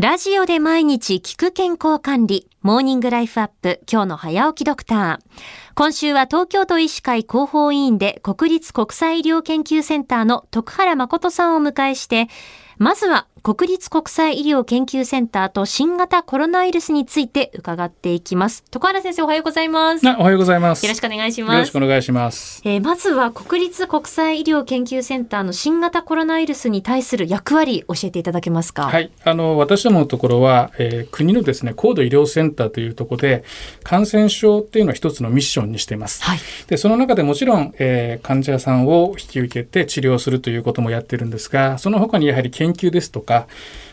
ラジオで毎日聞く健康管理、モーニングライフアップ、今日の早起きドクター。今週は東京都医師会広報委員で国立国際医療研究センターの徳原誠さんを迎えして、まずは国立国際医療研究センターと新型コロナウイルスについて伺っていきます。徳原先生おはようございます。おはようございます。よろしくお願いします。よろしくお願いします。えー、まずは国立国際医療研究センターの新型コロナウイルスに対する役割教えていただけますか？はい、あの私どものところは、えー、国のですね高度医療センターというところで感染症っていうのは一つのミッションにしています。はい、でその中でもちろん、えー、患者さんを引き受けて治療するということもやってるんですが、その他にやはり研究ですとか。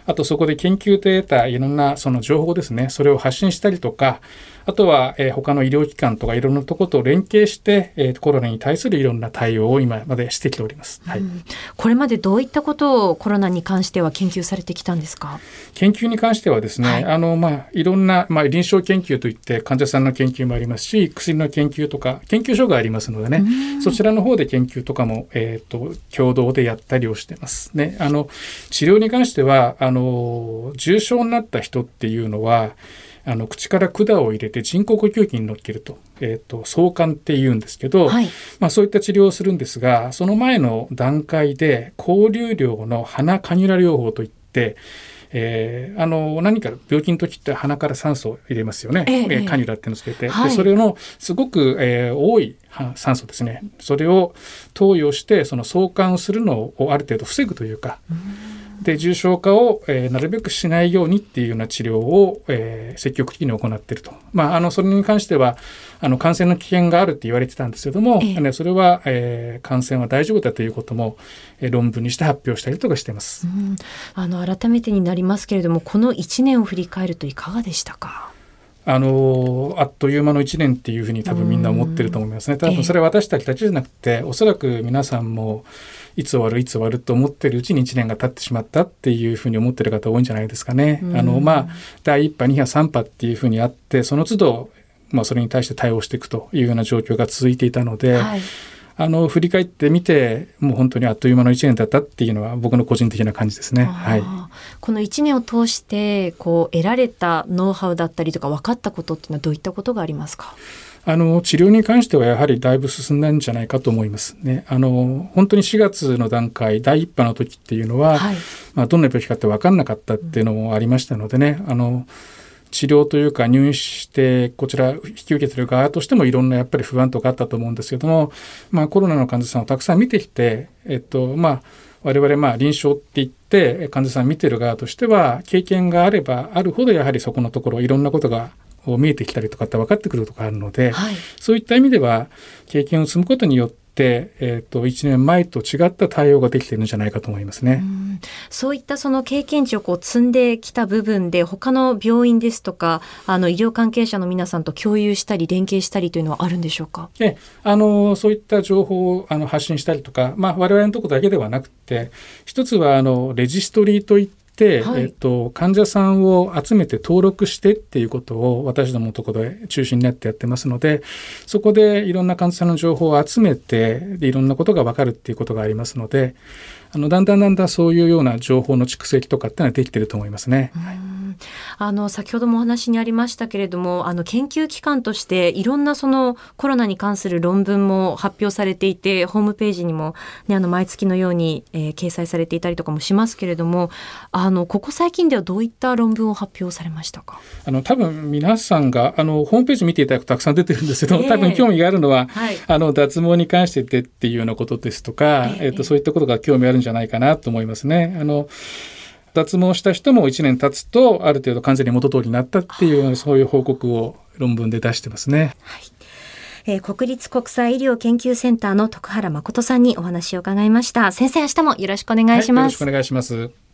あとそこで研究で得たいろんなその情報ですね、それを発信したりとか、あとは、えー、他の医療機関とかいろんなところと連携して、えー、コロナに対するいろんな対応を今までしてきております、はい、これまでどういったことをコロナに関しては研究されてきたんですか？研究に関してはですね、はい、あのまあいろんな、まあ、臨床研究といって患者さんの研究もありますし薬の研究とか研究所がありますのでね。そちらの方で研究とかも、えーと、共同でやったりをしてます。ねあの治療に関してはあの重症になった人っていうのはあの口から管を入れて人工呼吸器に乗っけると,、えーと、相関っていうんですけど、はい、まあ、そういった治療をするんですがその前の段階で高流量の鼻カニュラ療法といってえー、あの何か病気の時って鼻から酸素を入れますよね、ええ、カニュラっていうのをつけて、はい、でそれのすごく、えー、多い酸素ですね。それを投与してその相関するのをある程度防ぐというか。うで重症化を、えー、なるべくしないようにっていうような治療を、えー、積極的に行っていると、まあ、あのそれに関してはあの感染の危険があるって言われてたんですけども、えー、それは、えー、感染は大丈夫だということも、えー、論文にして発表したりとかしてます、うん、あの改めてになりますけれどもこの1年を振り返るといかがでしたか？あのあっという間の1年っていうふうに多分みんな思ってると思いますね。多分それは私たちたちじゃなくて、おそらく皆さんもいつ終わるいつ終わると思ってるうちに1年が経ってしまったっていうふうに思ってる方多いんじゃないですかね。あのまあ第1波2波3波っていうふうにあってその都度まあそれに対して対応していくというような状況が続いていたので。はいあの振り返ってみてもう本当にあっという間の1年だったっていうのは僕の個人的な感じですね。はい、この1年を通してこう得られたノウハウだったりとか分かったことっていうのはどういったことがありますか？あの治療に関してはやはりだいぶ進んだんじゃないかと思いますね。あの本当に4月の段階第1波の時っていうのは、はい、まあ、どんな病気かって分かんなかったっていうのもありましたのでね、あの治療というか入院してこちら引き受けてる側としてもいろんなやっぱり不安とかあったと思うんですけども、まあ、コロナの患者さんをたくさん見てきて、えっとまあ、我々まあ臨床って言って患者さん見てる側としては経験があればあるほどやはりそこのところいろんなことが見えてきたりとかって分かってくるとかあるので、はい、そういった意味では経験を積むことによって、えーと、と1年前と違った対応ができているんじゃないかと思いますね。そういったその経験値をこう積んできた部分で他の病院ですとかあの医療関係者の皆さんと共有したり連携したりというのはあるんでしょうか？えあのそういった情報をあの発信したりとか、まあ、我々のところだけではなくて一つはあのレジストリーといって、はい、えっと、患者さんを集めて登録してっていうことを私どものところで中心になってやってますのでそこでいろんな患者さんの情報を集めていろんなことが分かるっていうことがありますのであのだんだんだんだんそういうような情報の蓄積とかっていうのはできてると思いますね。あの先ほどもお話にありましたけれどもあの研究機関としていろんなそのコロナに関する論文も発表されていてホームページにも、ね、あの毎月のように、えー、掲載されていたりとかもしますけれどもあのここ最近ではどういった論文を発表されましたか？あの多分皆さんがあのホームページ見ていただくとたくさん出てるんですけど、えー、多分興味があるのは、はい、あの脱毛に関してでっていうようなことですとか、えー、えーとそういったことが興味あるんじゃないかななと思いますね。あの脱毛した人も1年経つとある程度完全に元通りになったっていうそういう報告を論文で出してますね。はいえー、国立国際医療研究センターの徳原誠さんにお話を伺いました。先生、明日もよろしくお願いします。はい、よろしくお願いします。